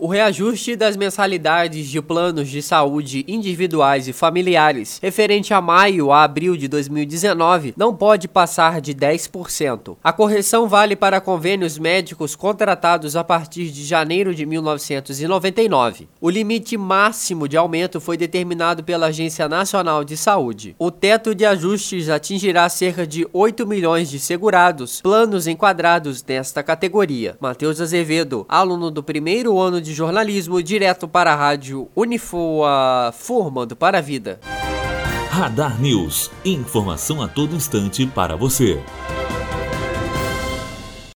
O reajuste das mensalidades de planos de saúde individuais e familiares referente a maio a abril de 2019 não pode passar de 10%. A correção vale para convênios médicos contratados a partir de janeiro de 1999. O limite máximo de aumento foi determinado pela Agência Nacional de Saúde. O teto de ajustes atingirá cerca de 8 milhões de segurados, planos enquadrados nesta categoria. Matheus Azevedo, aluno do primeiro ano de de jornalismo direto para a rádio Unifoa, formando para a vida. Radar News. Informação a todo instante para você.